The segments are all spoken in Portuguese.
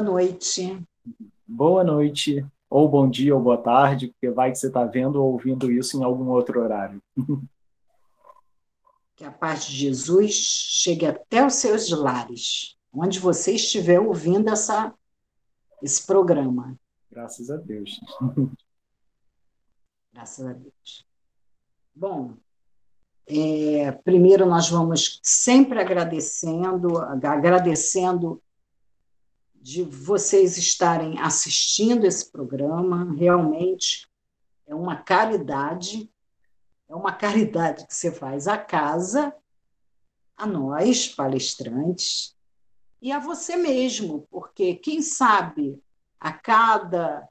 Boa noite. Boa noite, ou bom dia, ou boa tarde, porque vai que você está vendo ou ouvindo isso em algum outro horário. Que a paz de Jesus chegue até os seus lares, onde você estiver ouvindo essa, esse programa. Graças a Deus. Graças a Deus. Bom, é, primeiro nós vamos sempre agradecendo, agradecendo de vocês estarem assistindo esse programa. Realmente é uma caridade, é uma caridade que você faz à casa, a nós, palestrantes, e a você mesmo, porque quem sabe a cada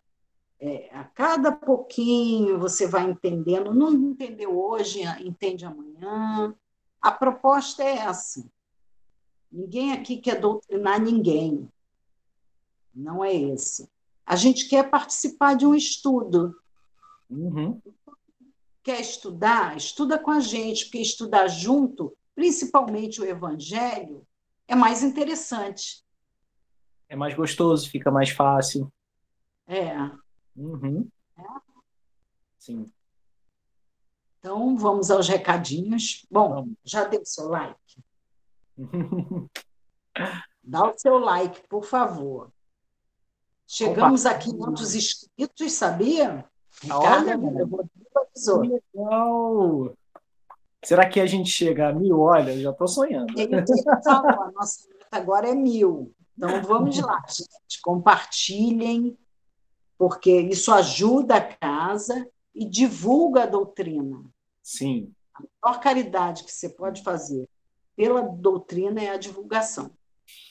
é, a cada pouquinho você vai entendendo, não entendeu hoje, entende amanhã. A proposta é essa. Ninguém aqui quer doutrinar ninguém. Não é esse. A gente quer participar de um estudo. Uhum. Quer estudar? Estuda com a gente, porque estudar junto, principalmente o Evangelho, é mais interessante. É mais gostoso, fica mais fácil. É. Uhum. É? Sim. Então, vamos aos recadinhos. Bom, já deu seu like? Dá o seu like, por favor. Chegamos a 500 inscritos, sabia? Ricardo avisou. Legal! Será que a gente chega a mil? Olha, eu já estou sonhando. falou, a nossa meta agora é mil. Então vamos lá, gente. Compartilhem, porque isso ajuda a casa e divulga a doutrina. Sim. A maior caridade que você pode fazer pela doutrina é a divulgação.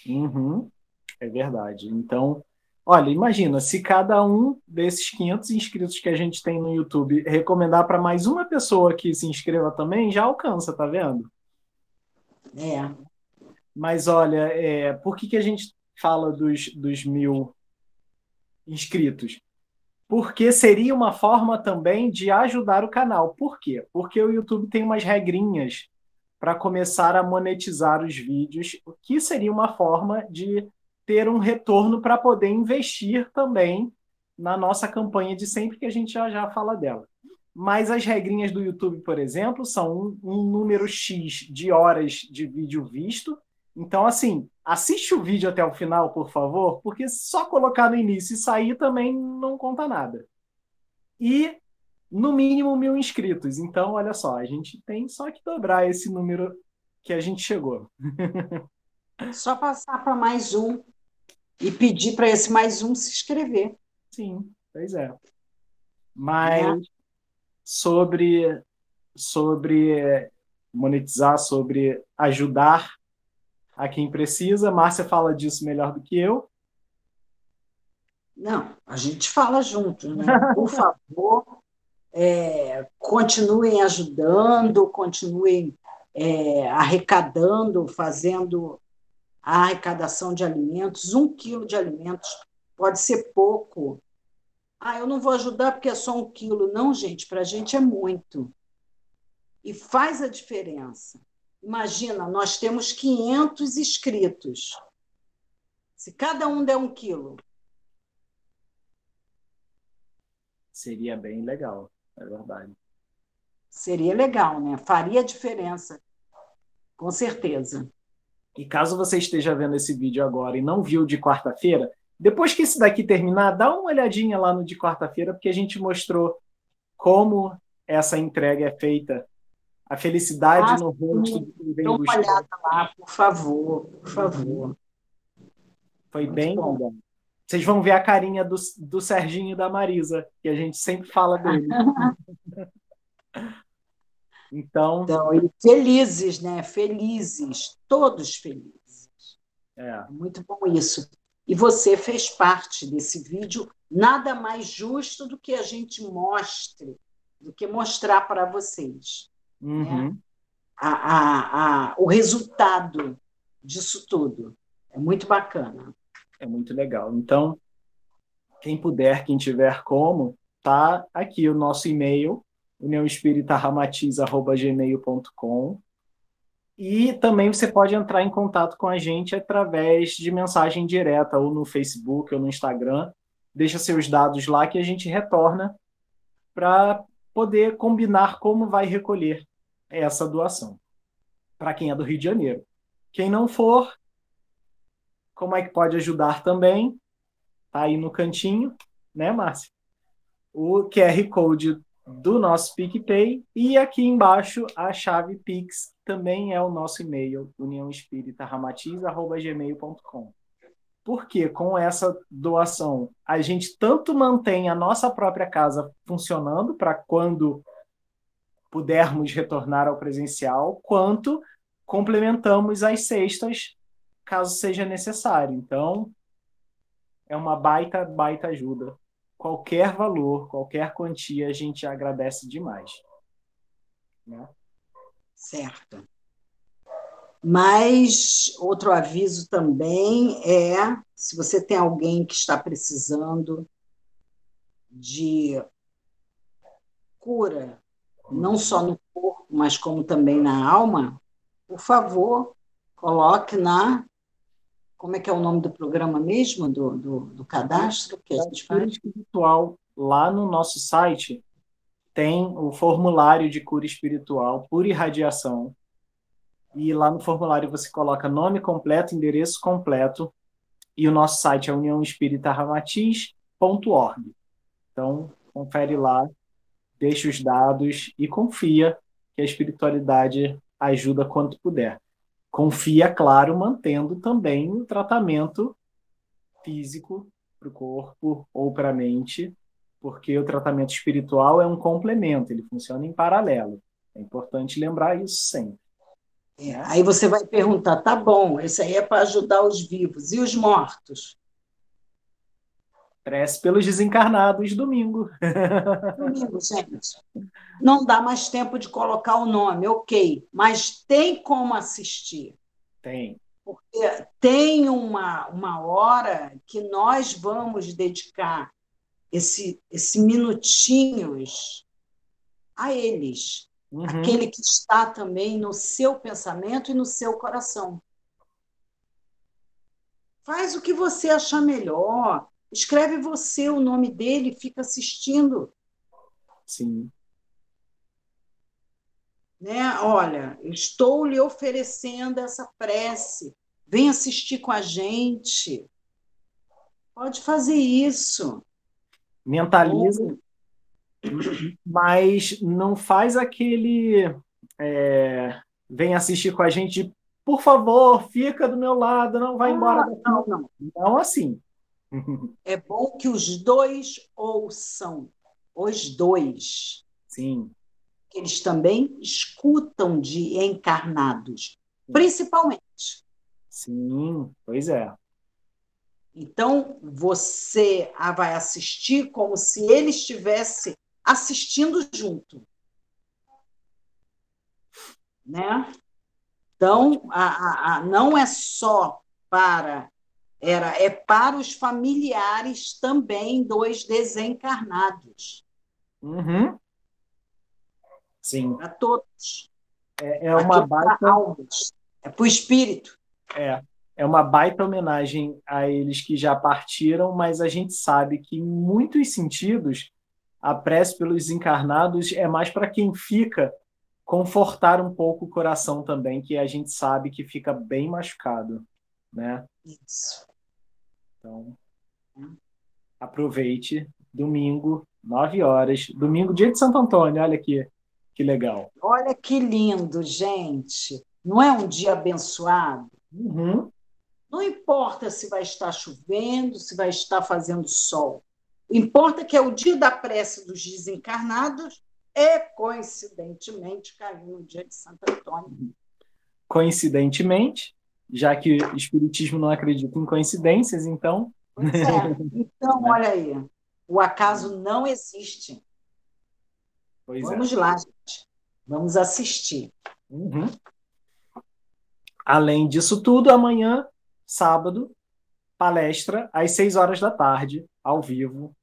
Uhum. É verdade. Então, Olha, imagina, se cada um desses 500 inscritos que a gente tem no YouTube recomendar para mais uma pessoa que se inscreva também, já alcança, tá vendo? É. Mas olha, é, por que, que a gente fala dos, dos mil inscritos? Porque seria uma forma também de ajudar o canal. Por quê? Porque o YouTube tem umas regrinhas para começar a monetizar os vídeos, o que seria uma forma de ter um retorno para poder investir também na nossa campanha de sempre, que a gente já já fala dela. Mas as regrinhas do YouTube, por exemplo, são um, um número X de horas de vídeo visto. Então, assim, assiste o vídeo até o final, por favor, porque só colocar no início e sair também não conta nada. E no mínimo mil inscritos. Então, olha só, a gente tem só que dobrar esse número que a gente chegou. Só passar para mais um e pedir para esse mais um se inscrever. Sim, pois é. Mas é. sobre sobre monetizar, sobre ajudar a quem precisa, Márcia fala disso melhor do que eu. Não, a gente fala junto, né? Por favor, é, continuem ajudando, continuem é, arrecadando, fazendo a arrecadação de alimentos. Um quilo de alimentos pode ser pouco. Ah, eu não vou ajudar porque é só um quilo. Não, gente, para a gente é muito. E faz a diferença. Imagina, nós temos 500 inscritos. Se cada um der um quilo. Seria bem legal, é verdade. Seria legal, né? Faria diferença, com certeza. E caso você esteja vendo esse vídeo agora e não viu de quarta-feira, depois que esse daqui terminar, dá uma olhadinha lá no de quarta-feira, porque a gente mostrou como essa entrega é feita. A felicidade ah, no rosto de quem vem Dá uma olhada lá, por favor, por favor. Foi Muito bem bom. Vocês vão ver a carinha do, do Serginho e da Marisa, que a gente sempre fala dele. Então, então e felizes, né? Felizes, todos felizes. É. Muito bom isso. E você fez parte desse vídeo. Nada mais justo do que a gente mostre, do que mostrar para vocês né? uhum. né? a, a, a, o resultado disso tudo. É muito bacana. É muito legal. Então, quem puder, quem tiver como, tá aqui o nosso e-mail uniãoespíritaramatiz.gmail.com E também você pode entrar em contato com a gente através de mensagem direta, ou no Facebook, ou no Instagram. Deixa seus dados lá que a gente retorna para poder combinar como vai recolher essa doação. Para quem é do Rio de Janeiro. Quem não for, como é que pode ajudar também? Tá aí no cantinho, né, Márcia? O QR Code do nosso PicPay e aqui embaixo a chave Pix também é o nosso e-mail, uniãoespíritaramatiz.gmail.com. Porque com essa doação a gente tanto mantém a nossa própria casa funcionando para quando pudermos retornar ao presencial, quanto complementamos as cestas caso seja necessário. Então, é uma baita, baita ajuda qualquer valor, qualquer quantia, a gente agradece demais. Né? Certo. Mas outro aviso também é: se você tem alguém que está precisando de cura, não só no corpo, mas como também na alma, por favor, coloque na como é que é o nome do programa mesmo, do, do, do cadastro que a gente faz? espiritual, lá no nosso site, tem o formulário de cura espiritual por irradiação. E lá no formulário você coloca nome completo, endereço completo, e o nosso site é uniãoespíritaramatiz.org. Então, confere lá, deixa os dados e confia que a espiritualidade ajuda quanto puder confia, claro, mantendo também o tratamento físico para o corpo ou para a mente, porque o tratamento espiritual é um complemento, ele funciona em paralelo. É importante lembrar isso sempre. É, aí você vai perguntar, tá bom, isso aí é para ajudar os vivos. E os mortos? Prece pelos desencarnados domingo. Domingo, gente. Não dá mais tempo de colocar o nome, ok. Mas tem como assistir. Tem. Porque tem uma, uma hora que nós vamos dedicar esse, esse minutinhos a eles. Uhum. Aquele que está também no seu pensamento e no seu coração. Faz o que você achar melhor Escreve você o nome dele, fica assistindo. Sim. Né? Olha, estou lhe oferecendo essa prece. Vem assistir com a gente. Pode fazer isso. Mentaliza, mas não faz aquele. É, vem assistir com a gente, por favor, fica do meu lado, não vai embora. Ah, não, não. Não assim. É bom que os dois ouçam, os dois. Sim. Eles também escutam de encarnados, principalmente. Sim, pois é. Então, você vai assistir como se ele estivesse assistindo junto. Né? Então, a, a, a, não é só para era é para os familiares também dos desencarnados. Uhum. Sim. Para todos. É, é uma baita. Almas. É para o espírito. É. É uma baita homenagem a eles que já partiram, mas a gente sabe que, em muitos sentidos, a prece pelos encarnados é mais para quem fica confortar um pouco o coração também, que a gente sabe que fica bem machucado, né? Isso. Então, aproveite. Domingo, 9 horas. Domingo, dia de Santo Antônio. Olha aqui, que legal. Olha que lindo, gente. Não é um dia abençoado? Uhum. Não importa se vai estar chovendo, se vai estar fazendo sol. O importa é que é o dia da prece dos desencarnados e, coincidentemente, caiu no dia de Santo Antônio. Coincidentemente, já que o Espiritismo não acredita em coincidências, então. Pois é. Então, olha aí, o acaso não existe. Pois é. Vamos é. lá, gente. Vamos assistir. Uhum. Além disso tudo, amanhã, sábado, palestra às seis horas da tarde, ao vivo.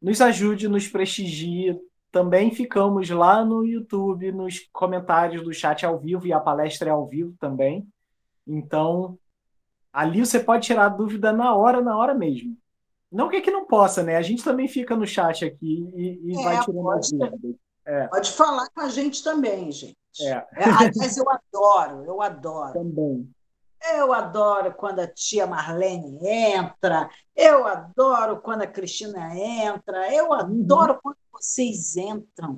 Nos ajude, nos prestigie, também ficamos lá no YouTube, nos comentários do chat ao vivo, e a palestra é ao vivo também. Então, ali você pode tirar dúvida na hora, na hora mesmo. Não que, é que não possa, né? A gente também fica no chat aqui e, e é, vai tirando pode, dúvidas. É. Pode falar com a gente também, gente. É. é aliás, eu adoro, eu adoro. Também. Eu adoro quando a tia Marlene entra, eu adoro quando a Cristina entra, eu uhum. adoro uhum. quando vocês entram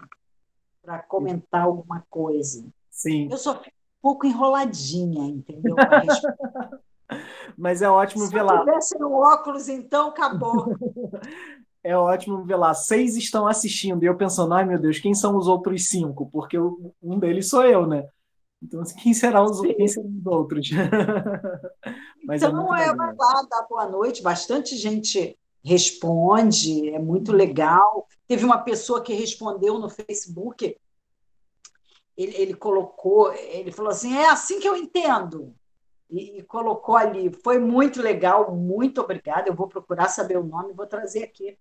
para comentar alguma coisa. Sim. Eu só fico pouco enroladinha, entendeu? Mas é ótimo ver lá. Se tivesse no óculos, então acabou. é ótimo ver lá. Seis estão assistindo. E eu pensando, ai meu Deus, quem são os outros cinco? Porque um deles sou eu, né? Então, assim, quem, será os, quem serão os outros? Mas é então, é, é vai lá, dá boa noite. Bastante gente responde, é muito legal. Teve uma pessoa que respondeu no Facebook, ele, ele colocou, ele falou assim: é assim que eu entendo. E, e, colocou ali. Foi muito legal, muito obrigada. Eu vou procurar saber o nome, vou trazer aqui.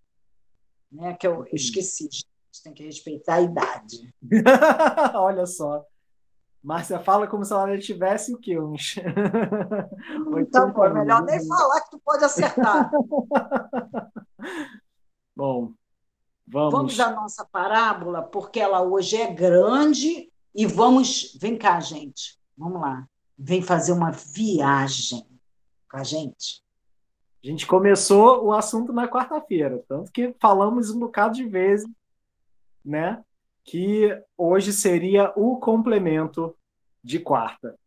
Né, que eu, esqueci. A gente tem que respeitar a idade. Olha só. Márcia fala como se ela tivesse o quê? Uns. Então, pô, é melhor nem falar que tu pode acertar. Bom, vamos. Vamos à nossa parábola, porque ela hoje é grande e vamos. Vem cá, gente. Vamos lá. Vem fazer uma viagem com a gente. A gente começou o assunto na quarta-feira, tanto que falamos um bocado de vezes, né? que hoje seria o complemento de quarta.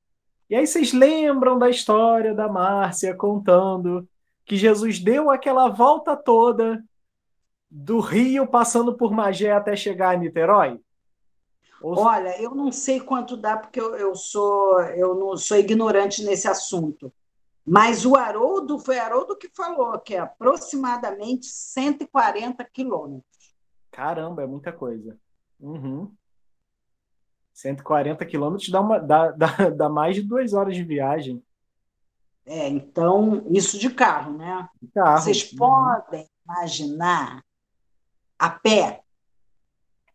E aí vocês lembram da história da Márcia contando que Jesus deu aquela volta toda do Rio passando por Magé até chegar a Niterói? Ou... Olha, eu não sei quanto dá porque eu, eu sou eu não sou ignorante nesse assunto. Mas o Haroldo foi Haroldo que falou que é aproximadamente 140 quilômetros. Caramba, é muita coisa. Uhum. 140 quilômetros dá, uma, dá, dá, dá mais de duas horas de viagem. É, então, isso de carro, né? De carro. Vocês uhum. podem imaginar a pé.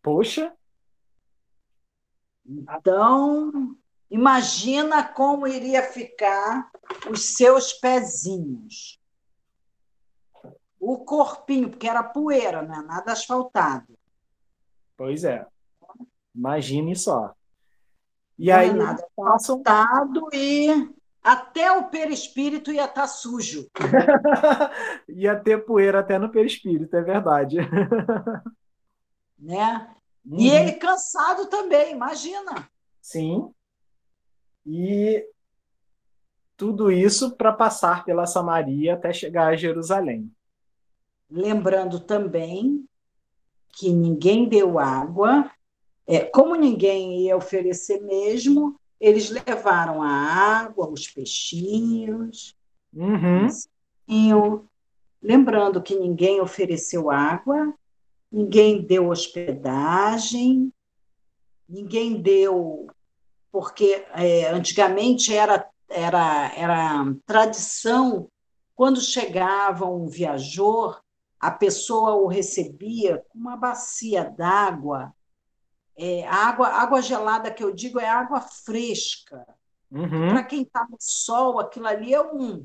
Poxa! Então, imagina como iria ficar os seus pezinhos. O corpinho, porque era poeira, não é nada asfaltado. Pois é. Imagine só. E não é aí é nada passam... e até o perispírito ia estar tá sujo. ia ter poeira até no perispírito, é verdade. né? Uhum. E ele cansado também, imagina. Sim. E tudo isso para passar pela Samaria até chegar a Jerusalém. Lembrando também que ninguém deu água, é, como ninguém ia oferecer mesmo, eles levaram a água, os peixinhos. Uhum. lembrando que ninguém ofereceu água, ninguém deu hospedagem, ninguém deu. Porque é, antigamente era, era, era tradição, quando chegava um viajor, a pessoa o recebia com uma bacia d'água. É, a água, água gelada que eu digo é água fresca. Uhum. Para quem está no sol, aquilo ali é um.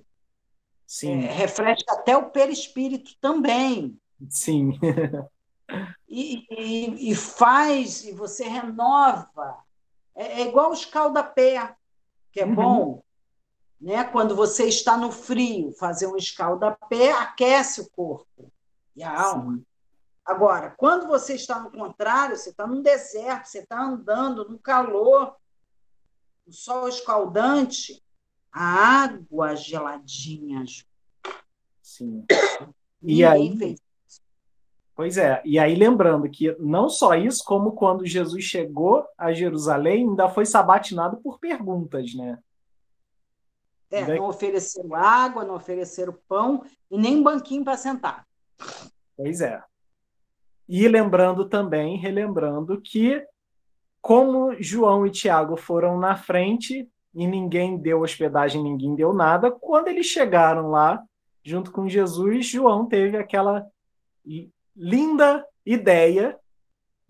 Sim. É, refresca até o perispírito também. Sim. e, e, e, faz, e você renova. É, é igual o escaldapé, que é uhum. bom. Né? Quando você está no frio, fazer um escaldapé aquece o corpo e a alma. Sim. Agora, quando você está no contrário, você está num deserto, você está andando no calor, o sol escaldante, a água geladinha. Sim. E aí, fez. Pois é, e aí lembrando que não só isso, como quando Jesus chegou a Jerusalém, ainda foi sabatinado por perguntas, né? É, não ofereceram água, não ofereceram pão e nem banquinho para sentar. Pois é. E lembrando também, relembrando que, como João e Tiago foram na frente e ninguém deu hospedagem, ninguém deu nada, quando eles chegaram lá, junto com Jesus, João teve aquela linda ideia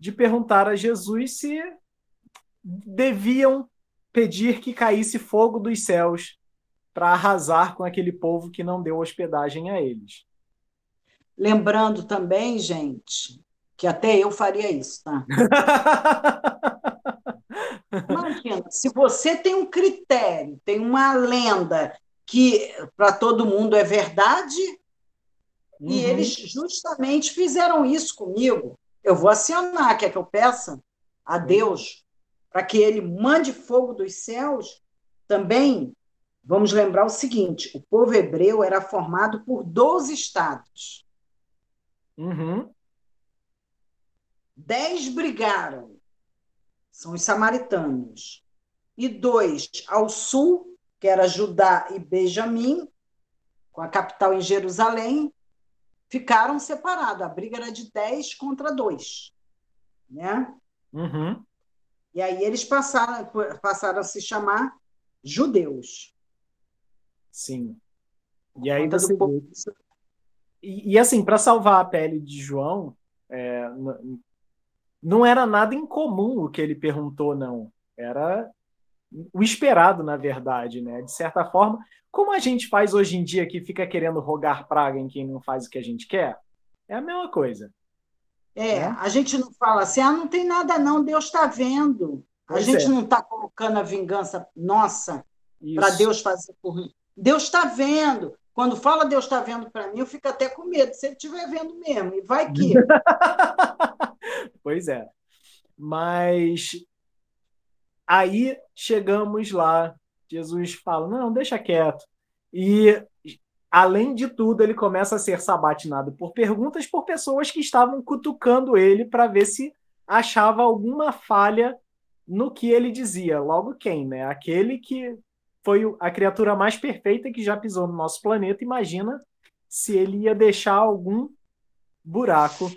de perguntar a Jesus se deviam pedir que caísse fogo dos céus para arrasar com aquele povo que não deu hospedagem a eles. Lembrando também, gente, que até eu faria isso, tá? Imagina, se você tem um critério, tem uma lenda que para todo mundo é verdade, uhum. e eles justamente fizeram isso comigo. Eu vou acionar, quer que eu peça a Deus para que ele mande fogo dos céus? Também vamos lembrar o seguinte: o povo hebreu era formado por 12 estados. Uhum. Dez brigaram, são os samaritanos, e dois ao sul, que era Judá e Benjamim, com a capital em Jerusalém, ficaram separados. A briga era de 10 contra 2. Né? Uhum. E aí eles passaram, passaram a se chamar judeus. Sim. E aí você e, e, assim, para salvar a pele de João, é, não era nada incomum o que ele perguntou, não. Era o esperado, na verdade, né? De certa forma, como a gente faz hoje em dia que fica querendo rogar praga em quem não faz o que a gente quer, é a mesma coisa. É, né? a gente não fala assim, ah, não tem nada não, Deus está vendo. A pois gente é. não está colocando a vingança nossa para Deus fazer por mim. Deus está vendo. Quando fala Deus está vendo para mim, eu fico até com medo, se ele estiver vendo mesmo. E vai que. pois é. Mas aí chegamos lá, Jesus fala: não, deixa quieto. E, além de tudo, ele começa a ser sabatinado por perguntas por pessoas que estavam cutucando ele para ver se achava alguma falha no que ele dizia. Logo, quem, né? Aquele que foi a criatura mais perfeita que já pisou no nosso planeta. Imagina se ele ia deixar algum buraco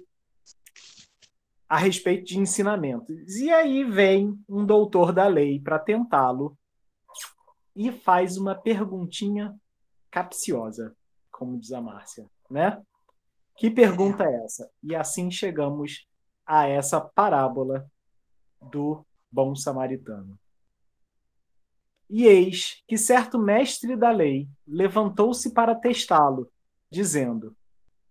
a respeito de ensinamentos. E aí vem um doutor da lei para tentá-lo e faz uma perguntinha capciosa, como diz a Márcia, né? Que pergunta é essa? E assim chegamos a essa parábola do bom samaritano. E eis que certo mestre da lei levantou-se para testá-lo, dizendo: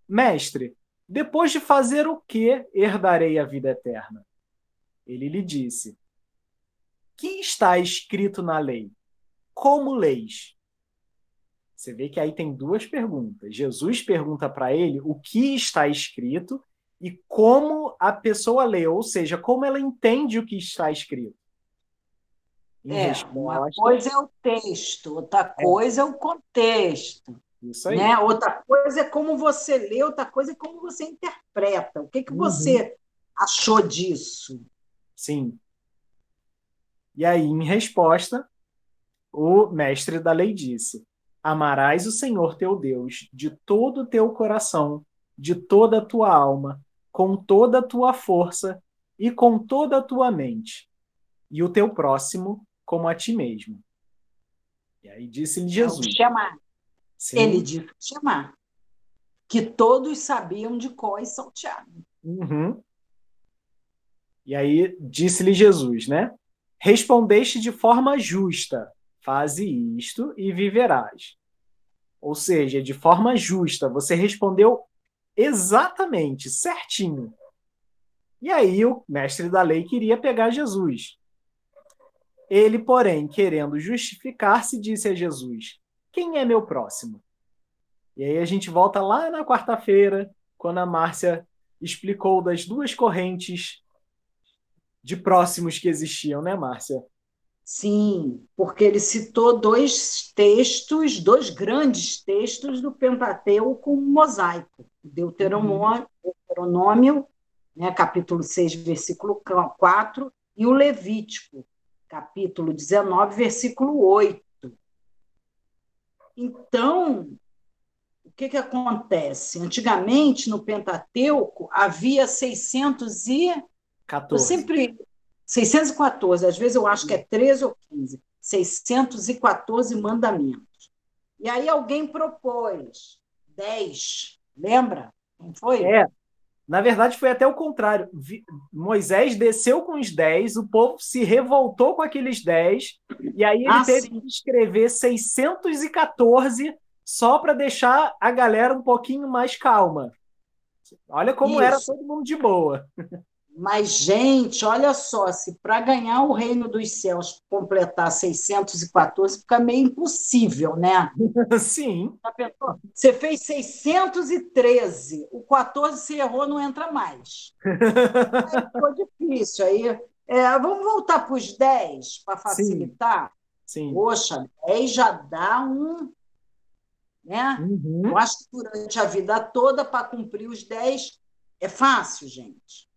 Mestre, depois de fazer o que herdarei a vida eterna? Ele lhe disse: Que está escrito na lei? Como leis? Você vê que aí tem duas perguntas. Jesus pergunta para ele o que está escrito e como a pessoa lê, ou seja, como ela entende o que está escrito. É, resposta... uma coisa é o texto, outra é. coisa é, é o contexto. Isso aí. Né? Outra coisa é como você lê, outra coisa é como você interpreta. O que, que uhum. você achou disso? Sim. E aí, em resposta, o mestre da lei disse: Amarás o Senhor teu Deus de todo o teu coração, de toda a tua alma, com toda a tua força e com toda a tua mente, e o teu próximo como a ti mesmo. E aí disse-lhe Jesus. É chamar. Sim. Ele disse chamar. Que todos sabiam de qual e salteado. Uhum. E aí disse-lhe Jesus, né? Respondeste de forma justa, faze isto e viverás. Ou seja, de forma justa, você respondeu exatamente, certinho. E aí o mestre da lei queria pegar Jesus. Ele, porém, querendo justificar-se, disse a Jesus: Quem é meu próximo? E aí a gente volta lá na quarta-feira, quando a Márcia explicou das duas correntes de próximos que existiam, né, Márcia? Sim, porque ele citou dois textos, dois grandes textos do Pentateuco mosaico, Deuteronômio, uhum. Deuteronômio né, capítulo 6, versículo 4, e o Levítico, capítulo 19, versículo 8. Então, o que, que acontece? Antigamente, no Pentateuco, havia 600 e... 14. Eu sempre... 614, às vezes eu acho que é 13 ou 15. 614 mandamentos. E aí alguém propôs 10, lembra? Não foi? É, Na verdade, foi até o contrário. Moisés desceu com os dez, o povo se revoltou com aqueles dez, e aí ele ah, teve sim. que escrever 614 só para deixar a galera um pouquinho mais calma. Olha como Isso. era todo mundo de boa. Mas, gente, olha só, se para ganhar o reino dos céus completar 614, fica meio impossível, né? Sim. Você fez 613, o 14 se errou, não entra mais. aí ficou difícil. Aí, é, vamos voltar para os 10 para facilitar? Sim. Sim. Poxa, 10 já dá um. Né? Uhum. Eu acho que durante a vida toda, para cumprir os 10, é fácil, gente.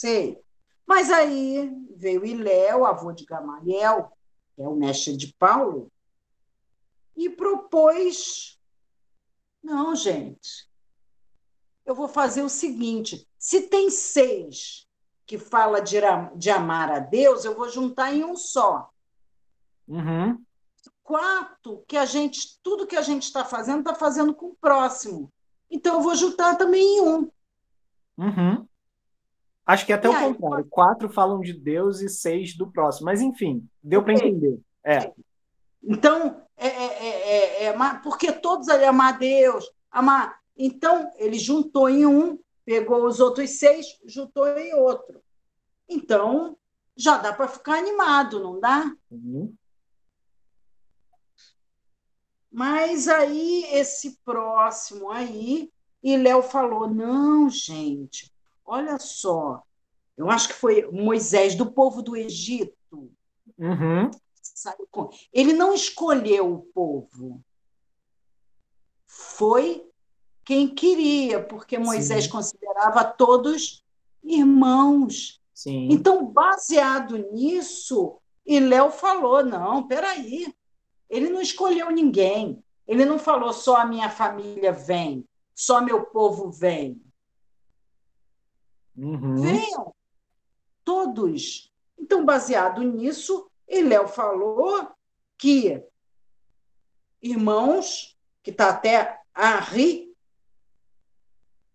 Sei. Mas aí veio Iléu, avô de Gamaliel, que é o mestre de Paulo, e propôs: não, gente, eu vou fazer o seguinte: se tem seis que fala de, de amar a Deus, eu vou juntar em um só. Uhum. Quatro, que a gente, tudo que a gente está fazendo, está fazendo com o próximo. Então, eu vou juntar também em um. Uhum. Acho que é até e o contrário. Quatro falam de Deus e seis do próximo. Mas, enfim, deu para entender. É. Então, é, é, é, porque todos ali amar Deus, amar. Então, ele juntou em um, pegou os outros seis, juntou em outro. Então, já dá para ficar animado, não dá? Uhum. Mas aí, esse próximo aí, e Léo falou: não, gente, Olha só, eu acho que foi Moisés, do povo do Egito. Uhum. Ele não escolheu o povo. Foi quem queria, porque Moisés Sim. considerava todos irmãos. Sim. Então, baseado nisso, e Léo falou: não, peraí, ele não escolheu ninguém. Ele não falou só a minha família vem, só meu povo vem. Uhum. Venham, todos. Então, baseado nisso, Léo falou que irmãos, que está até a rir,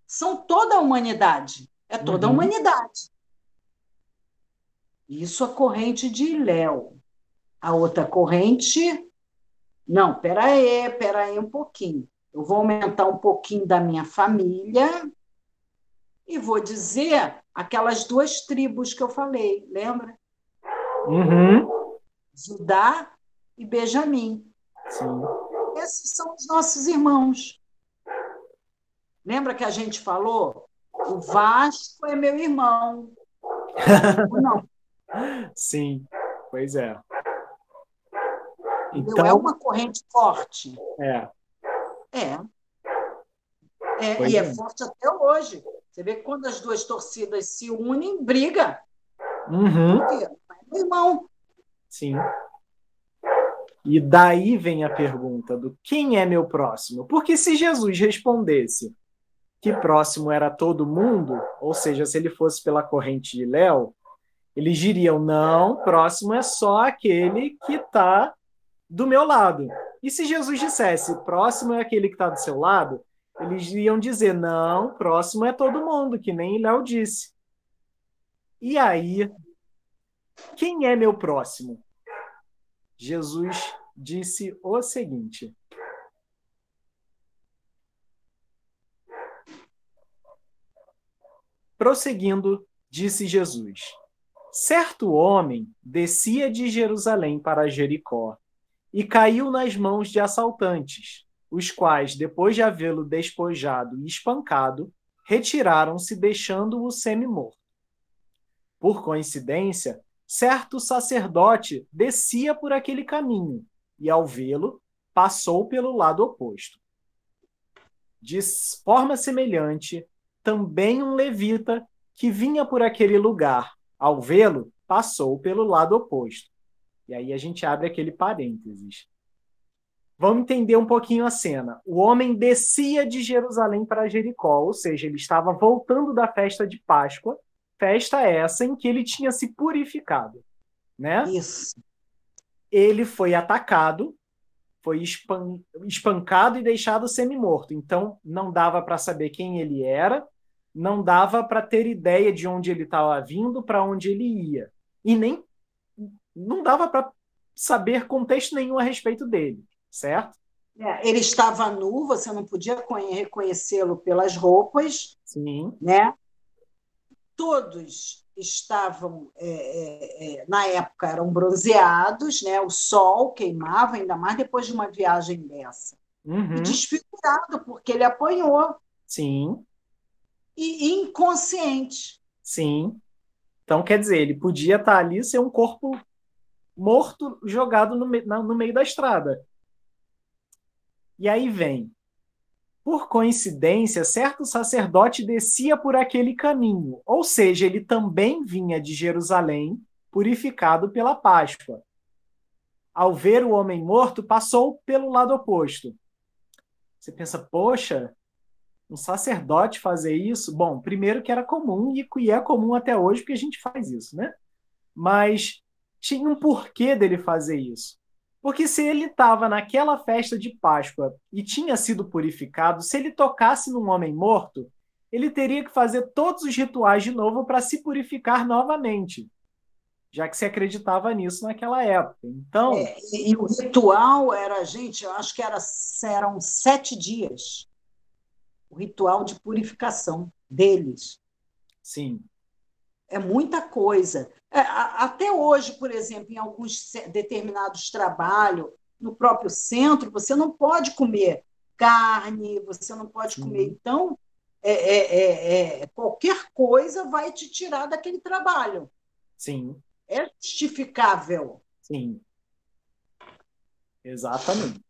são toda a humanidade. É toda uhum. a humanidade. Isso a corrente de Léo. A outra corrente. Não, peraí, peraí um pouquinho. Eu vou aumentar um pouquinho da minha família e vou dizer aquelas duas tribos que eu falei, lembra? Uhum. Judá e Benjamim. Sim. Esses são os nossos irmãos. Lembra que a gente falou? O Vasco é meu irmão. Não. Sim, pois é. Então, é uma corrente forte. É. É. é e é, é forte até hoje. Você vê que quando as duas torcidas se unem, briga. Uhum. É irmão. Sim. E daí vem a pergunta do quem é meu próximo? Porque se Jesus respondesse que próximo era todo mundo, ou seja, se ele fosse pela corrente de Léo, eles diriam: não, próximo é só aquele que está do meu lado. E se Jesus dissesse: próximo é aquele que está do seu lado, eles iam dizer: não, próximo é todo mundo, que nem Léo disse. E aí, quem é meu próximo? Jesus disse o seguinte: Prosseguindo, disse Jesus: Certo homem descia de Jerusalém para Jericó e caiu nas mãos de assaltantes os quais, depois de havê-lo despojado e espancado, retiraram-se, deixando-o semi-morto. Por coincidência, certo sacerdote descia por aquele caminho e, ao vê-lo, passou pelo lado oposto. De forma semelhante, também um levita que vinha por aquele lugar, ao vê-lo, passou pelo lado oposto. E aí a gente abre aquele parênteses. Vamos entender um pouquinho a cena. O homem descia de Jerusalém para Jericó, ou seja, ele estava voltando da festa de Páscoa, festa essa em que ele tinha se purificado, né? Isso. Ele foi atacado, foi espancado e deixado semi-morto. Então, não dava para saber quem ele era, não dava para ter ideia de onde ele estava vindo, para onde ele ia. E nem não dava para saber contexto nenhum a respeito dele, certo? É, ele estava nu, você não podia reconhecê-lo pelas roupas. Sim. Né? Todos estavam, é, é, é, na época, eram bronzeados, né? o sol queimava, ainda mais depois de uma viagem dessa. Uhum. E desfigurado, porque ele apanhou. Sim. E inconsciente. Sim. Então, quer dizer, ele podia estar ali ser um corpo morto jogado no, no meio da estrada. E aí vem. Por coincidência, certo sacerdote descia por aquele caminho, ou seja, ele também vinha de Jerusalém, purificado pela Páscoa. Ao ver o homem morto, passou pelo lado oposto. Você pensa, poxa, um sacerdote fazer isso? Bom, primeiro que era comum e é comum até hoje porque a gente faz isso, né? Mas tinha um porquê dele fazer isso. Porque se ele estava naquela festa de Páscoa e tinha sido purificado, se ele tocasse num homem morto, ele teria que fazer todos os rituais de novo para se purificar novamente, já que se acreditava nisso naquela época. Então, é, e, e, o ritual era, gente, eu acho que era, eram sete dias o ritual de purificação deles. Sim. É muita coisa. É, até hoje, por exemplo, em alguns determinados trabalhos, no próprio centro, você não pode comer carne, você não pode comer. Então, é, é, é, é, qualquer coisa vai te tirar daquele trabalho. Sim. É justificável. Sim. Exatamente.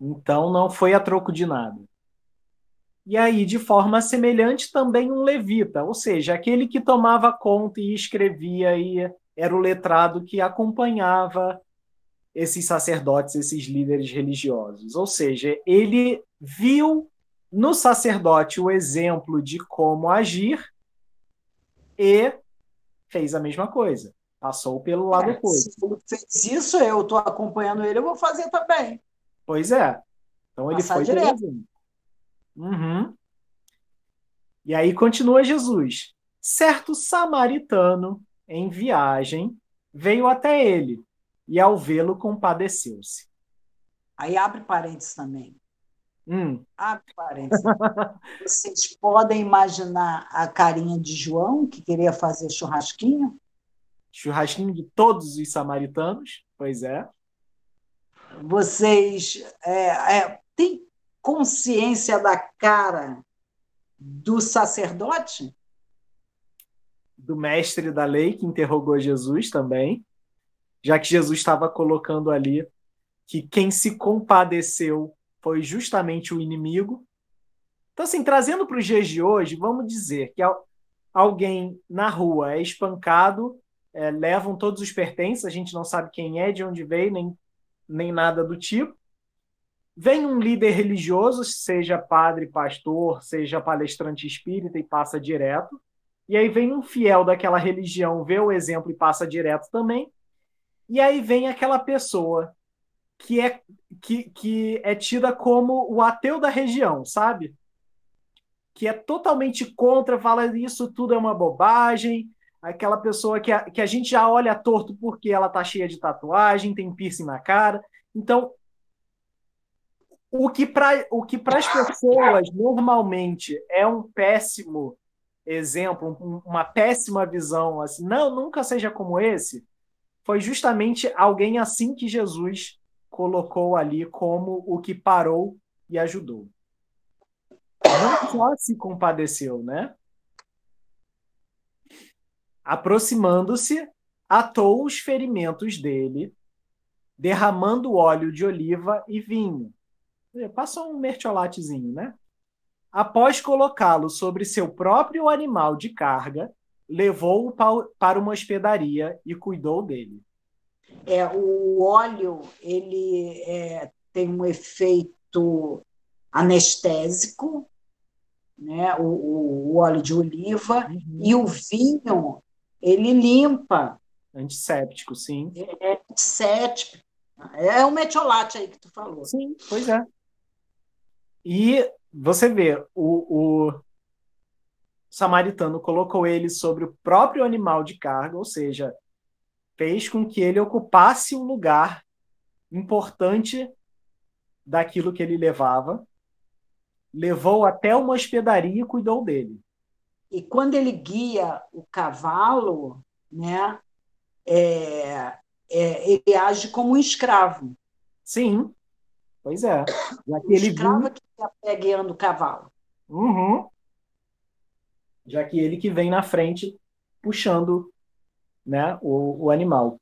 Então, não foi a troco de nada. E aí, de forma semelhante, também um levita, ou seja, aquele que tomava conta e escrevia e era o letrado que acompanhava esses sacerdotes, esses líderes religiosos. Ou seja, ele viu no sacerdote o exemplo de como agir e fez a mesma coisa. Passou pelo lado é, oposto. Se fez isso, eu estou acompanhando ele, eu vou fazer também. Pois é. Então ele Passar foi direto. Uhum. E aí continua Jesus. Certo samaritano, em viagem, veio até ele e, ao vê-lo, compadeceu-se. Aí abre parênteses também. Hum. Abre parênteses. Vocês podem imaginar a carinha de João, que queria fazer churrasquinho? Churrasquinho de todos os samaritanos, pois é. Vocês é, é, tem consciência da cara do sacerdote? Do mestre da lei que interrogou Jesus também, já que Jesus estava colocando ali que quem se compadeceu foi justamente o inimigo. Então, assim, trazendo para os dias de hoje, vamos dizer que alguém na rua é espancado, é, levam todos os pertences, a gente não sabe quem é, de onde veio, nem, nem nada do tipo. Vem um líder religioso, seja padre, pastor, seja palestrante espírita e passa direto. E aí vem um fiel daquela religião, vê o exemplo e passa direto também. E aí vem aquela pessoa que é, que, que é tida como o ateu da região, sabe? Que é totalmente contra, fala isso tudo é uma bobagem. Aquela pessoa que a, que a gente já olha torto porque ela tá cheia de tatuagem, tem piercing na cara. Então, o que para as pessoas normalmente é um péssimo exemplo, um, uma péssima visão, assim, não, nunca seja como esse, foi justamente alguém assim que Jesus colocou ali como o que parou e ajudou. Não só se compadeceu, né? Aproximando-se, atou os ferimentos dele, derramando óleo de oliva e vinho passa um mertiolatezinho, né? Após colocá-lo sobre seu próprio animal de carga, levou-o para uma hospedaria e cuidou dele. É, o óleo ele é, tem um efeito anestésico, né? o, o, o óleo de oliva, uhum. e o vinho ele limpa. Antisséptico, sim. É, é antisséptico. É o metiolate aí que tu falou. Sim, pois é. E você vê, o, o, samaritano colocou ele sobre o próprio animal de carga, ou seja, fez com que ele ocupasse um lugar importante daquilo que ele levava, levou até uma hospedaria e cuidou dele. E quando ele guia o cavalo, né, é, é, ele age como um escravo. Sim, pois é. Já que um ele escravo viu... que está guiando o cavalo. Uhum. Já que ele que vem na frente puxando né, o, o animal.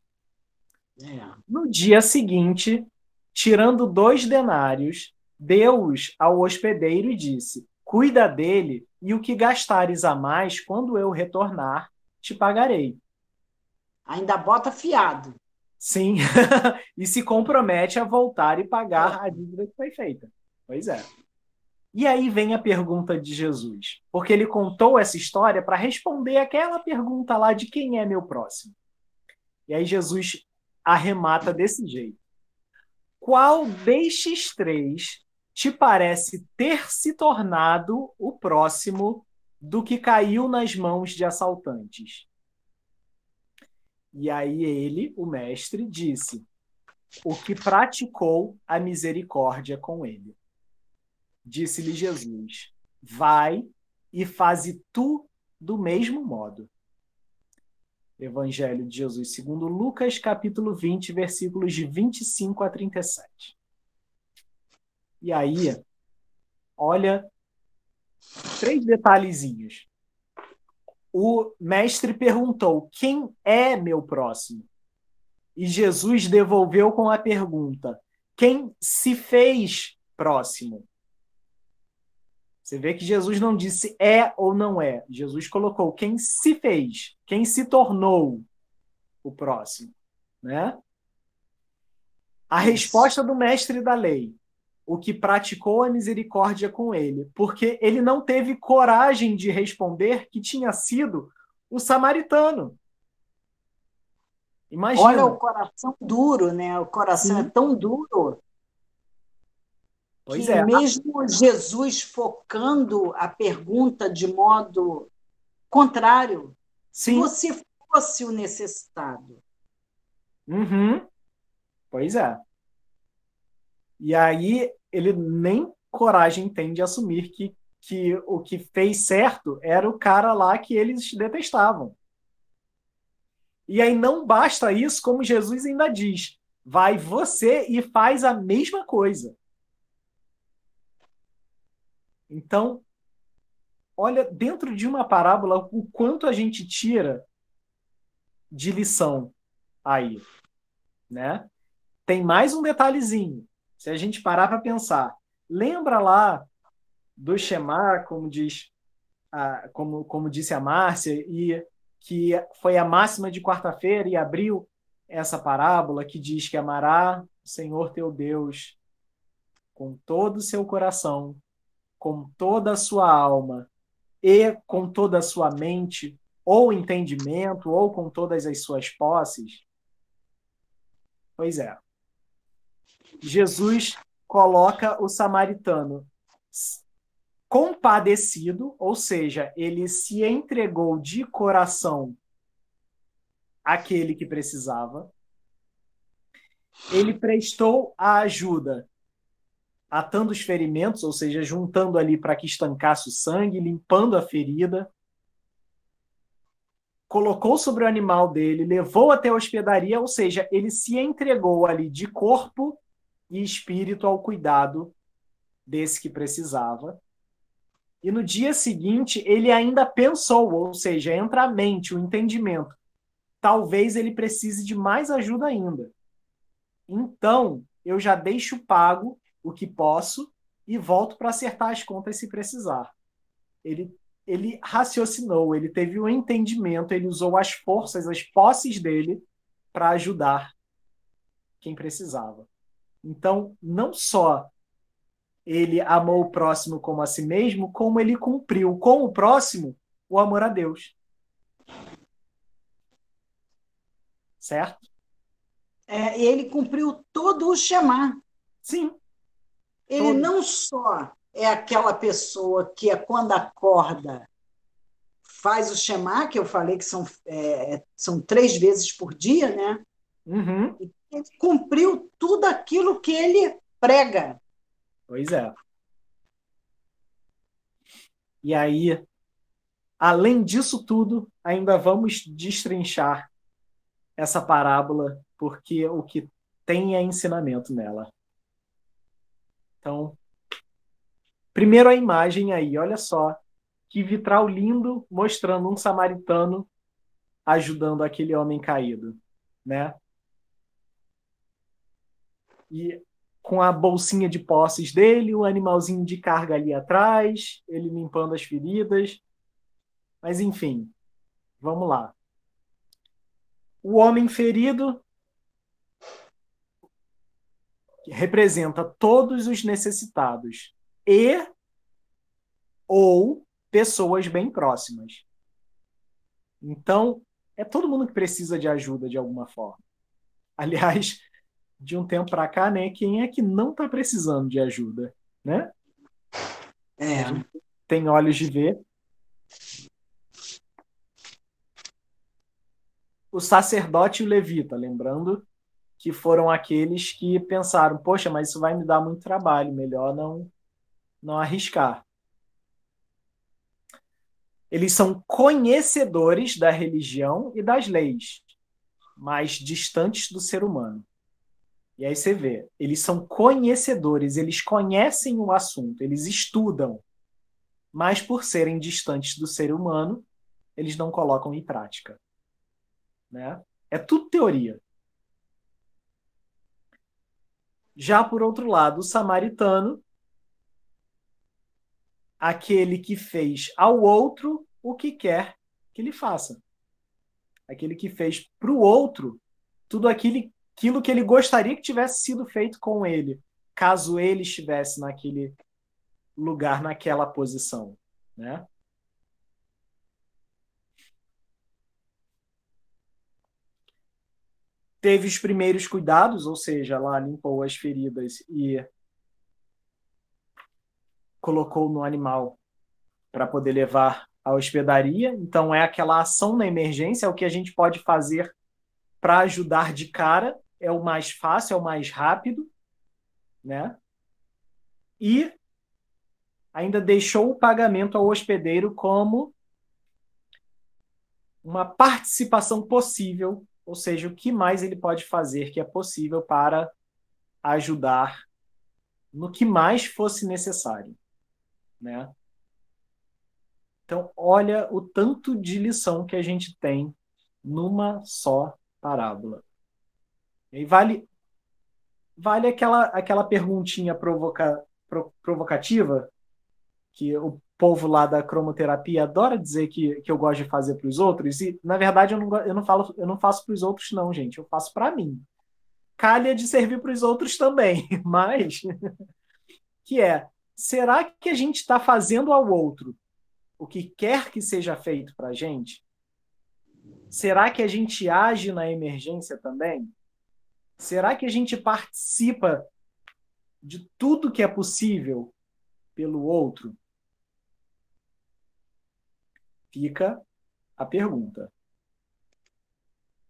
É. No dia seguinte, tirando dois denários, deu-os ao hospedeiro e disse: Cuida dele, e o que gastares a mais, quando eu retornar, te pagarei. Ainda bota fiado. Sim, e se compromete a voltar e pagar a dívida que foi feita. Pois é. E aí vem a pergunta de Jesus, porque ele contou essa história para responder aquela pergunta lá de quem é meu próximo. E aí Jesus arremata desse jeito: Qual destes três te parece ter se tornado o próximo do que caiu nas mãos de assaltantes? E aí ele, o mestre, disse: O que praticou a misericórdia com ele. Disse-lhe Jesus: Vai e faze tu do mesmo modo. Evangelho de Jesus segundo Lucas, capítulo 20, versículos de 25 a 37. E aí, olha três detalhezinhos. O mestre perguntou: Quem é meu próximo? E Jesus devolveu com a pergunta: Quem se fez próximo? Você vê que Jesus não disse é ou não é. Jesus colocou quem se fez, quem se tornou o próximo, né? A resposta do mestre da lei, o que praticou a misericórdia com ele, porque ele não teve coragem de responder que tinha sido o samaritano. Imagina. Olha o coração duro, né? O coração Sim. é tão duro Pois que é. mesmo Jesus focando a pergunta de modo contrário, Sim. se você fosse o necessitado. Uhum. Pois é. E aí ele nem coragem tem de assumir que, que o que fez certo era o cara lá que eles detestavam. E aí não basta isso, como Jesus ainda diz: vai você e faz a mesma coisa. Então, olha dentro de uma parábola o quanto a gente tira de lição aí, né? Tem mais um detalhezinho. Se a gente parar para pensar, lembra lá do Shemar, como diz, a, como, como disse a Márcia, e que foi a máxima de quarta-feira e abriu essa parábola que diz que amará o Senhor teu Deus com todo o seu coração, com toda a sua alma e com toda a sua mente, ou entendimento, ou com todas as suas posses? Pois é. Jesus coloca o samaritano compadecido, ou seja, ele se entregou de coração àquele que precisava. Ele prestou a ajuda atando os ferimentos, ou seja, juntando ali para que estancasse o sangue, limpando a ferida. Colocou sobre o animal dele, levou até a hospedaria, ou seja, ele se entregou ali de corpo e espírito ao cuidado desse que precisava. E no dia seguinte, ele ainda pensou, ou seja, entra a mente, o entendimento. Talvez ele precise de mais ajuda ainda. Então, eu já deixo pago o que posso e volto para acertar as contas se precisar. Ele, ele raciocinou, ele teve o um entendimento, ele usou as forças, as posses dele para ajudar quem precisava. Então, não só ele amou o próximo como a si mesmo, como ele cumpriu com o próximo o amor a Deus. Certo? É, ele cumpriu todo o chamar. Sim. Ele não só é aquela pessoa que é quando acorda faz o Shema, que eu falei que são, é, são três vezes por dia, né? Uhum. Ele cumpriu tudo aquilo que ele prega. Pois é. E aí, além disso tudo, ainda vamos destrinchar essa parábola, porque o que tem é ensinamento nela. Então, primeiro a imagem aí, olha só que vitral lindo mostrando um samaritano ajudando aquele homem caído, né? E com a bolsinha de posses dele, o animalzinho de carga ali atrás, ele limpando as feridas. Mas enfim, vamos lá. O homem ferido representa todos os necessitados e ou pessoas bem próximas. Então, é todo mundo que precisa de ajuda de alguma forma. Aliás, de um tempo para cá, né, quem é que não está precisando de ajuda, né? É. Tem olhos de ver. O sacerdote e o levita, lembrando que foram aqueles que pensaram, poxa, mas isso vai me dar muito trabalho, melhor não não arriscar. Eles são conhecedores da religião e das leis, mas distantes do ser humano. E aí você vê, eles são conhecedores, eles conhecem o assunto, eles estudam, mas por serem distantes do ser humano, eles não colocam em prática. Né? É tudo teoria. Já por outro lado, o samaritano, aquele que fez ao outro o que quer que ele faça. Aquele que fez para o outro tudo aquilo, aquilo que ele gostaria que tivesse sido feito com ele, caso ele estivesse naquele lugar, naquela posição. Né? Teve os primeiros cuidados, ou seja, lá limpou as feridas e colocou no animal para poder levar à hospedaria. Então é aquela ação na emergência, é o que a gente pode fazer para ajudar de cara, é o mais fácil, é o mais rápido, né? E ainda deixou o pagamento ao hospedeiro como uma participação possível ou seja, o que mais ele pode fazer que é possível para ajudar no que mais fosse necessário, né? Então, olha o tanto de lição que a gente tem numa só parábola. E vale vale aquela aquela perguntinha provoca, provocativa que o povo lá da cromoterapia adora dizer que, que eu gosto de fazer para os outros, e na verdade eu não, eu não, falo, eu não faço para os outros, não, gente, eu faço para mim. Calha de servir para os outros também, mas que é: será que a gente está fazendo ao outro o que quer que seja feito para a gente? Será que a gente age na emergência também? Será que a gente participa de tudo que é possível pelo outro? Fica a pergunta.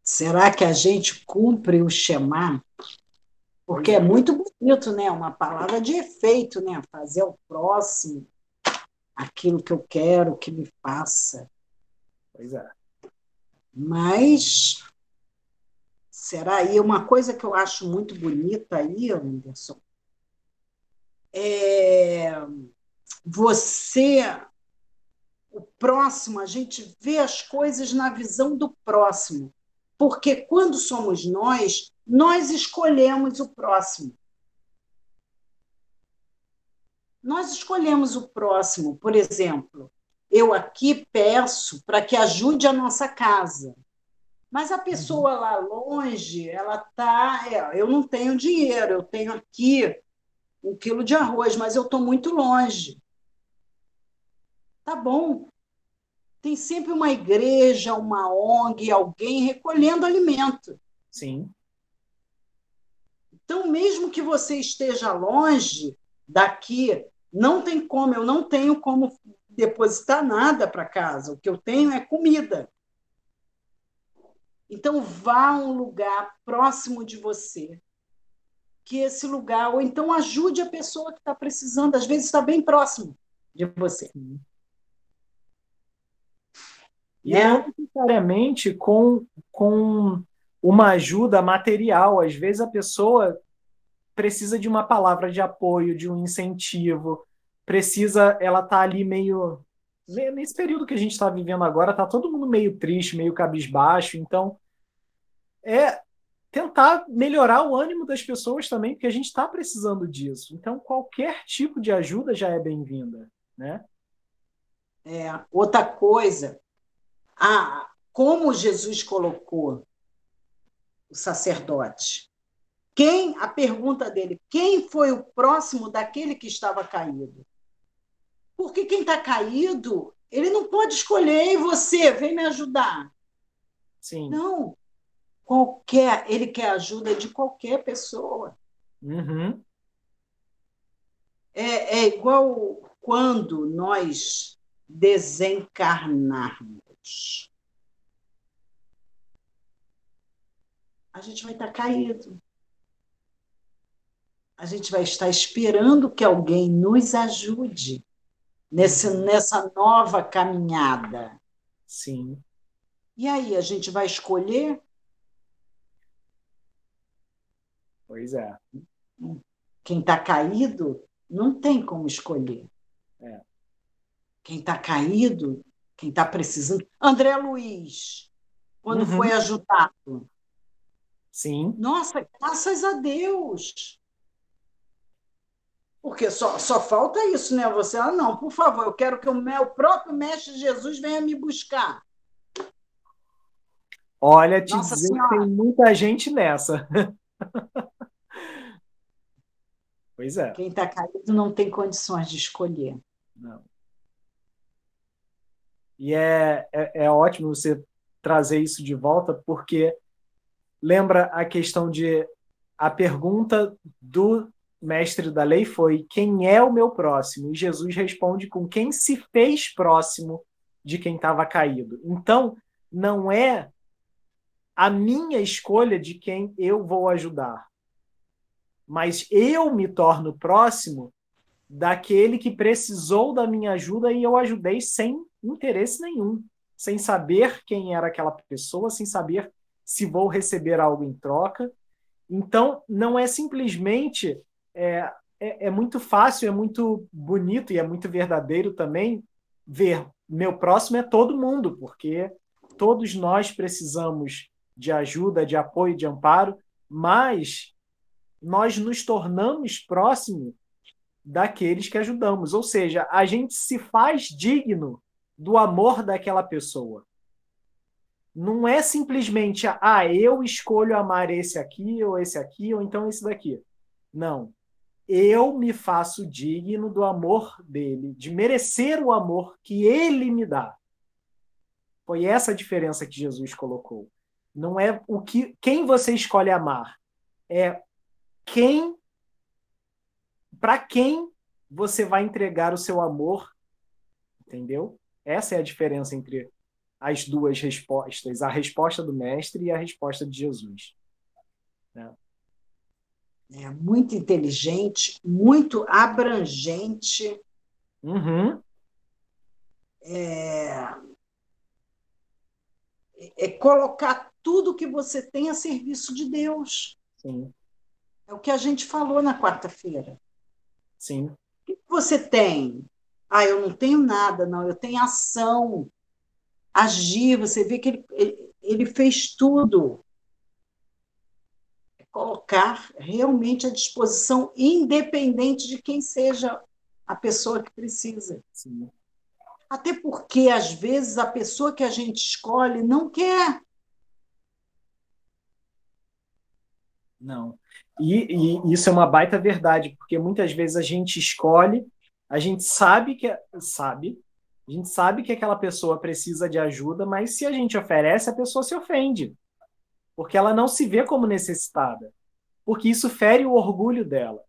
Será que a gente cumpre o Shema? Porque é muito bonito, né? Uma palavra de efeito, né? Fazer ao próximo aquilo que eu quero que me faça. Pois é. Mas será aí uma coisa que eu acho muito bonita aí, Anderson, é você o próximo, a gente vê as coisas na visão do próximo. Porque quando somos nós, nós escolhemos o próximo. Nós escolhemos o próximo. Por exemplo, eu aqui peço para que ajude a nossa casa. Mas a pessoa uhum. lá longe, ela está. É, eu não tenho dinheiro, eu tenho aqui um quilo de arroz, mas eu estou muito longe. Tá bom. Tem sempre uma igreja, uma ONG, alguém recolhendo alimento. Sim. Então, mesmo que você esteja longe daqui Não tem como, eu não tenho como depositar nada para casa. O que eu tenho é comida. Então, vá a um lugar próximo de você, que esse lugar, ou então ajude a pessoa que está precisando, às vezes está bem próximo de você. E não necessariamente com, com uma ajuda material. Às vezes a pessoa precisa de uma palavra de apoio, de um incentivo, precisa, ela tá ali meio nesse período que a gente está vivendo agora, tá todo mundo meio triste, meio cabisbaixo, então é tentar melhorar o ânimo das pessoas também, porque a gente está precisando disso. Então qualquer tipo de ajuda já é bem-vinda, né? É, outra coisa, a, como Jesus colocou o sacerdote. Quem, a pergunta dele, quem foi o próximo daquele que estava caído? Porque quem está caído, ele não pode escolher, e você, vem me ajudar. Sim. Não. Qualquer, ele quer ajuda de qualquer pessoa. Uhum. É, é igual quando nós desencarnarmos. A gente vai estar caído. A gente vai estar esperando que alguém nos ajude nesse, nessa nova caminhada. Sim. E aí, a gente vai escolher? Pois é. Quem está caído não tem como escolher. É. Quem está caído, quem está precisando. André Luiz, quando uhum. foi ajudado. Sim. Nossa, graças a Deus. Porque só, só falta isso, né? Você, ah, não, por favor, eu quero que o meu próprio Mestre Jesus venha me buscar. Olha, te Nossa dizer que tem muita gente nessa. pois é. Quem está caído não tem condições de escolher. Não. E é, é, é ótimo você trazer isso de volta, porque lembra a questão de a pergunta do mestre da lei foi: quem é o meu próximo? E Jesus responde com quem se fez próximo de quem estava caído. Então, não é a minha escolha de quem eu vou ajudar, mas eu me torno próximo daquele que precisou da minha ajuda e eu ajudei sem interesse nenhum, sem saber quem era aquela pessoa, sem saber se vou receber algo em troca. Então, não é simplesmente é, é, é, muito fácil, é muito bonito e é muito verdadeiro também ver meu próximo é todo mundo, porque todos nós precisamos de ajuda, de apoio, de amparo, mas nós nos tornamos próximos daqueles que ajudamos, ou seja, a gente se faz digno do amor daquela pessoa. Não é simplesmente, ah, eu escolho amar esse aqui, ou esse aqui, ou então esse daqui. Não eu me faço digno do amor dele, de merecer o amor que ele me dá. Foi essa a diferença que Jesus colocou. Não é o que quem você escolhe amar, é quem para quem você vai entregar o seu amor, entendeu? Essa é a diferença entre as duas respostas, a resposta do mestre e a resposta de Jesus. Né? né, muito inteligente, muito abrangente. Uhum. É, é colocar tudo que você tem a serviço de Deus. Sim. É o que a gente falou na quarta-feira. Sim. O que você tem? Ah, eu não tenho nada, não. Eu tenho ação, agir. Você vê que ele, ele fez tudo colocar realmente à disposição, independente de quem seja a pessoa que precisa. Sim. Até porque, às vezes, a pessoa que a gente escolhe não quer. Não. E, e, isso é uma baita verdade, porque muitas vezes a gente escolhe, a gente sabe que sabe, a gente sabe que aquela pessoa precisa de ajuda, mas se a gente oferece, a pessoa se ofende porque ela não se vê como necessitada, porque isso fere o orgulho dela.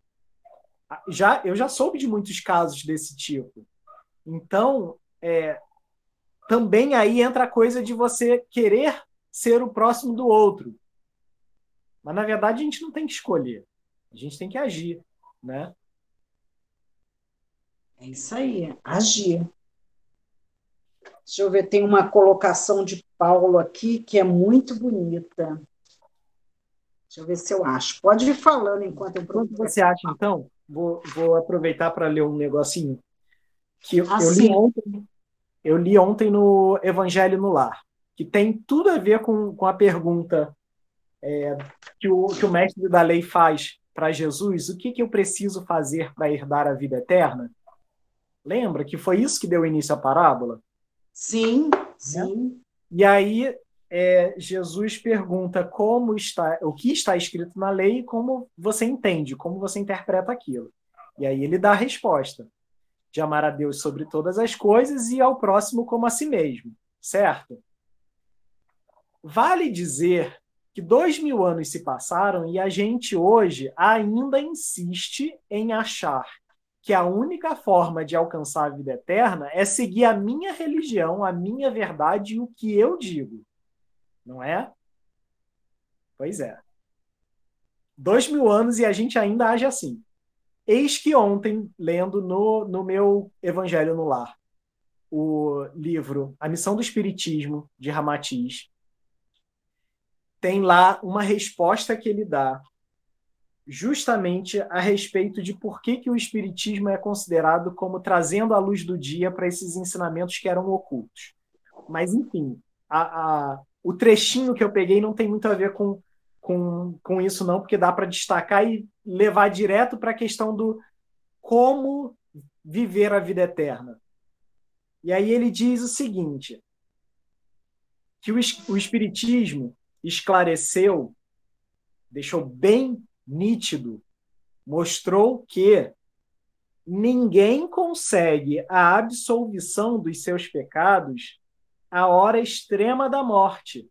já eu já soube de muitos casos desse tipo. Então, é, também aí entra a coisa de você querer ser o próximo do outro. Mas na verdade a gente não tem que escolher. A gente tem que agir, né? É isso aí, agir. Deixa eu ver, tem uma colocação de Paulo aqui que é muito bonita. Deixa eu ver se eu acho. Pode ir falando enquanto eu Quanto você acha, então? Vou, vou aproveitar para ler um negocinho que eu, eu, li ontem, eu li ontem no Evangelho no Lar, que tem tudo a ver com, com a pergunta é, que, o, que o mestre da lei faz para Jesus: o que, que eu preciso fazer para herdar a vida eterna? Lembra que foi isso que deu início à parábola? Sim, sim. Né? E aí é, Jesus pergunta como está, o que está escrito na lei e como você entende, como você interpreta aquilo. E aí ele dá a resposta de amar a Deus sobre todas as coisas e ao próximo como a si mesmo, certo? Vale dizer que dois mil anos se passaram e a gente hoje ainda insiste em achar que a única forma de alcançar a vida eterna é seguir a minha religião, a minha verdade e o que eu digo. Não é? Pois é. Dois mil anos e a gente ainda age assim. Eis que ontem, lendo no, no meu Evangelho no Lar, o livro A Missão do Espiritismo, de Ramatiz, tem lá uma resposta que ele dá justamente a respeito de por que, que o Espiritismo é considerado como trazendo a luz do dia para esses ensinamentos que eram ocultos. Mas, enfim, a, a, o trechinho que eu peguei não tem muito a ver com com, com isso, não, porque dá para destacar e levar direto para a questão do como viver a vida eterna. E aí ele diz o seguinte: que o, o Espiritismo esclareceu, deixou bem nítido, mostrou que ninguém consegue a absolvição dos seus pecados à hora extrema da morte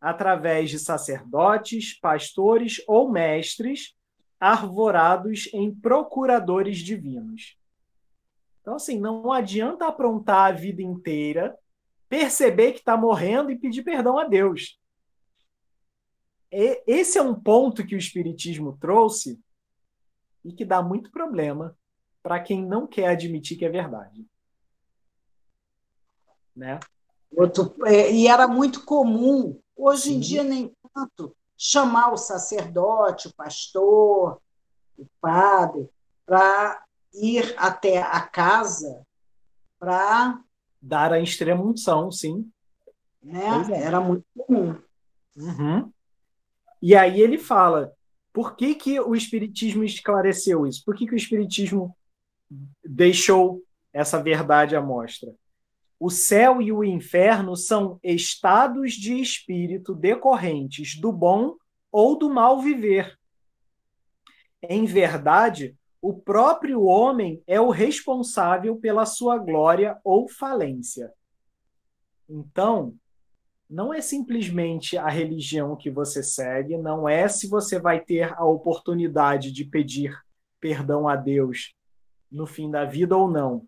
através de sacerdotes, pastores ou mestres arvorados em procuradores divinos. Então, assim, não adianta aprontar a vida inteira, perceber que está morrendo e pedir perdão a Deus. Esse é um ponto que o Espiritismo trouxe e que dá muito problema para quem não quer admitir que é verdade. Né? Outro, é, e era muito comum Hoje Sim. em dia, nem tanto, chamar o sacerdote, o pastor, o padre, para ir até a casa para. Dar a extrema unção, sim. Né? É. Era muito comum. Uhum. E aí ele fala: por que, que o Espiritismo esclareceu isso? Por que, que o Espiritismo deixou essa verdade à mostra? O céu e o inferno são estados de espírito decorrentes do bom ou do mal viver. Em verdade, o próprio homem é o responsável pela sua glória ou falência. Então, não é simplesmente a religião que você segue, não é se você vai ter a oportunidade de pedir perdão a Deus no fim da vida ou não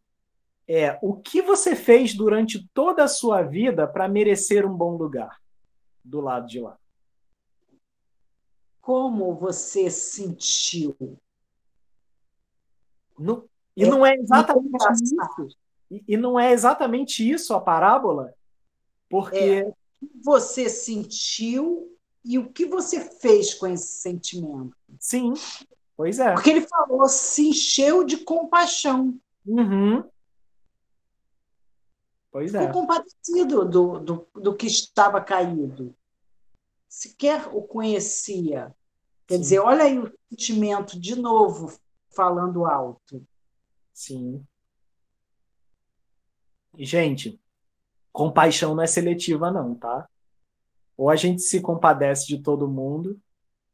é o que você fez durante toda a sua vida para merecer um bom lugar do lado de lá. Como você sentiu? No, e é, não é exatamente isso. E, e, não é exatamente isso a parábola, porque é, você sentiu e o que você fez com esse sentimento. Sim, pois é. Porque ele falou, se encheu de compaixão. Uhum. Pois é. Ficou compadecido do, do, do que estava caído. Sequer o conhecia. Quer Sim. dizer, olha aí o sentimento de novo falando alto. Sim. E, gente, compaixão não é seletiva, não, tá? Ou a gente se compadece de todo mundo,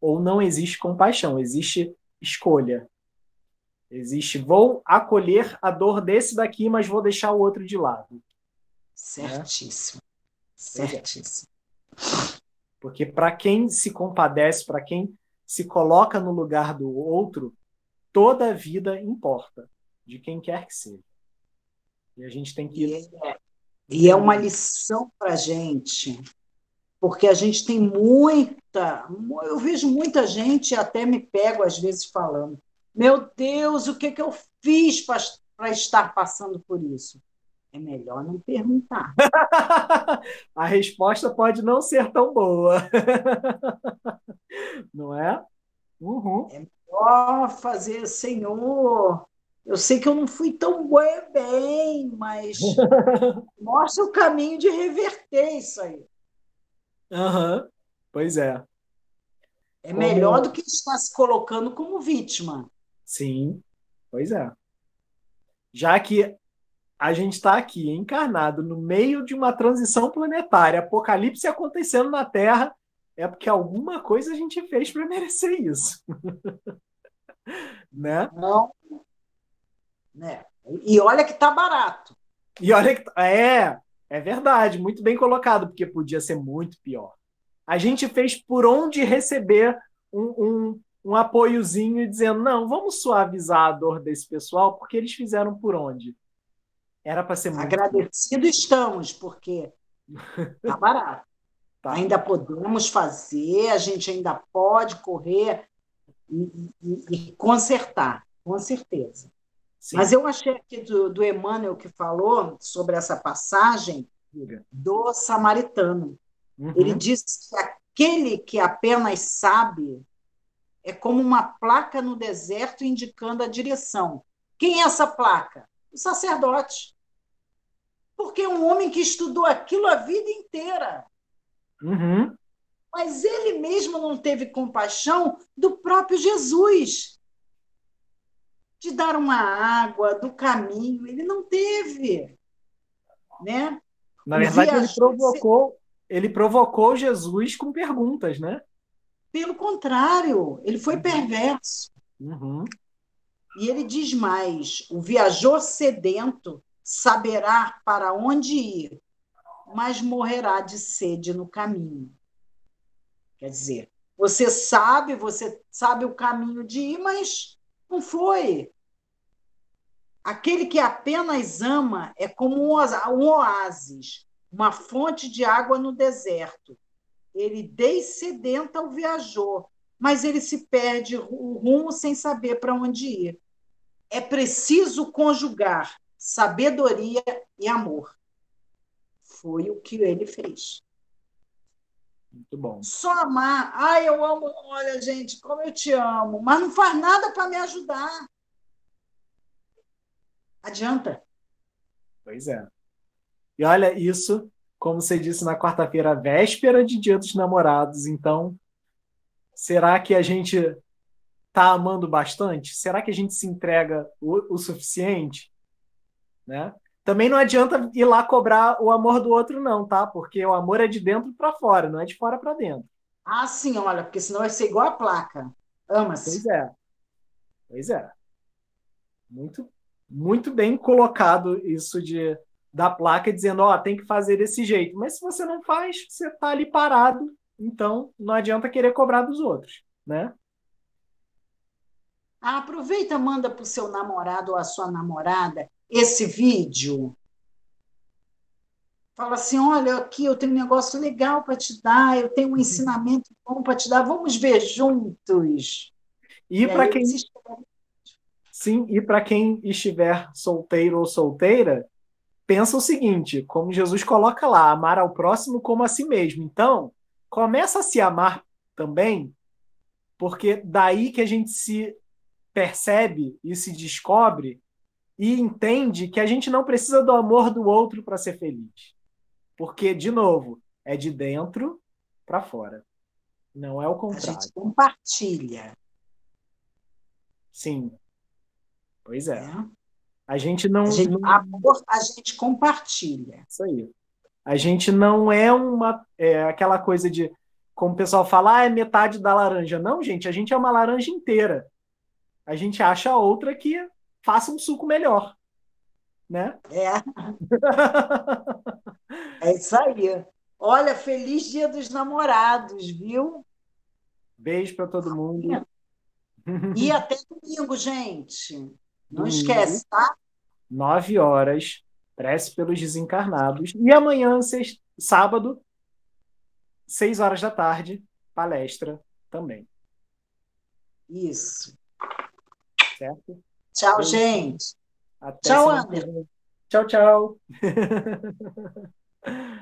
ou não existe compaixão, existe escolha. Existe, vou acolher a dor desse daqui, mas vou deixar o outro de lado. Certíssimo. Certíssimo. Porque para quem se compadece, para quem se coloca no lugar do outro, toda a vida importa, de quem quer que seja. E a gente tem que. E é, e é uma lição para a gente, porque a gente tem muita. Eu vejo muita gente, até me pego às vezes falando: Meu Deus, o que, que eu fiz para estar passando por isso? É melhor não perguntar. a resposta pode não ser tão boa. não é? Uhum. É melhor fazer, Senhor. Eu sei que eu não fui tão bem, mas mostra o caminho de reverter isso aí. Uhum. Pois é. É como... melhor do que estar se colocando como vítima. Sim, pois é. Já que a gente está aqui encarnado no meio de uma transição planetária, apocalipse acontecendo na Terra, é porque alguma coisa a gente fez para merecer isso. né? Não. Né? E olha que tá barato. E olha que é, é verdade, muito bem colocado, porque podia ser muito pior. A gente fez por onde receber um, um, um apoiozinho dizendo: não, vamos suavizar a dor desse pessoal, porque eles fizeram por onde? Era para ser muito. Agradecido estamos, porque tá barato. Tá. Ainda podemos fazer, a gente ainda pode correr e, e, e consertar, com certeza. Sim. Mas eu achei aqui do, do Emmanuel que falou sobre essa passagem do samaritano. Uhum. Ele disse que aquele que apenas sabe é como uma placa no deserto indicando a direção. Quem é essa placa? O sacerdote porque é um homem que estudou aquilo a vida inteira. Uhum. Mas ele mesmo não teve compaixão do próprio Jesus. De dar uma água, do caminho, ele não teve. Né? Na verdade, ele provocou, ele provocou Jesus com perguntas, né? Pelo contrário, ele foi uhum. perverso. Uhum. E ele diz mais: o viajor sedento saberá para onde ir, mas morrerá de sede no caminho. Quer dizer, você sabe, você sabe o caminho de ir, mas não foi. Aquele que apenas ama é como um oásis, uma fonte de água no deserto. Ele descedenta o viajor, mas ele se perde o rumo sem saber para onde ir. É preciso conjugar sabedoria e amor. Foi o que ele fez. Muito bom. Só amar. Ai, eu amo. Olha, gente, como eu te amo. Mas não faz nada para me ajudar. Adianta. Pois é. E olha, isso, como você disse na quarta-feira, véspera de Dia dos Namorados. Então, será que a gente está amando bastante? Será que a gente se entrega o, o suficiente? né? Também não adianta ir lá cobrar o amor do outro, não, tá? Porque o amor é de dentro para fora, não é de fora para dentro. Ah, sim, olha, porque senão vai ser igual a placa. Ama-se. Pois é. Pois é. Muito, muito bem colocado isso de da placa dizendo, ó, oh, tem que fazer desse jeito. Mas se você não faz, você tá ali parado, então não adianta querer cobrar dos outros, né? Ah, aproveita, manda para o seu namorado ou a sua namorada esse vídeo. Fala assim: olha, aqui eu tenho um negócio legal para te dar, eu tenho um ensinamento bom para te dar, vamos ver juntos. E, e para quem. Sim, e para quem estiver solteiro ou solteira, pensa o seguinte: como Jesus coloca lá, amar ao próximo como a si mesmo. Então, começa a se amar também, porque daí que a gente se percebe e se descobre e entende que a gente não precisa do amor do outro para ser feliz. Porque, de novo, é de dentro para fora. Não é o contrário. A gente compartilha. Sim. Pois é. é. A gente não. A gente, não... Amor, a gente compartilha. Isso aí. A gente não é uma. É aquela coisa de. Como o pessoal fala, ah, é metade da laranja. Não, gente, a gente é uma laranja inteira. A gente acha outra que faça um suco melhor. Né? É. é isso aí. Olha, feliz Dia dos Namorados, viu? Beijo para todo mundo. E até domingo, gente. Não domingo, esquece, tá? Nove horas, prece pelos desencarnados. E amanhã, sexta, sábado, seis horas da tarde, palestra também. Isso. Certo? Tchau, gente. Até tchau, Anderson. Tchau, tchau.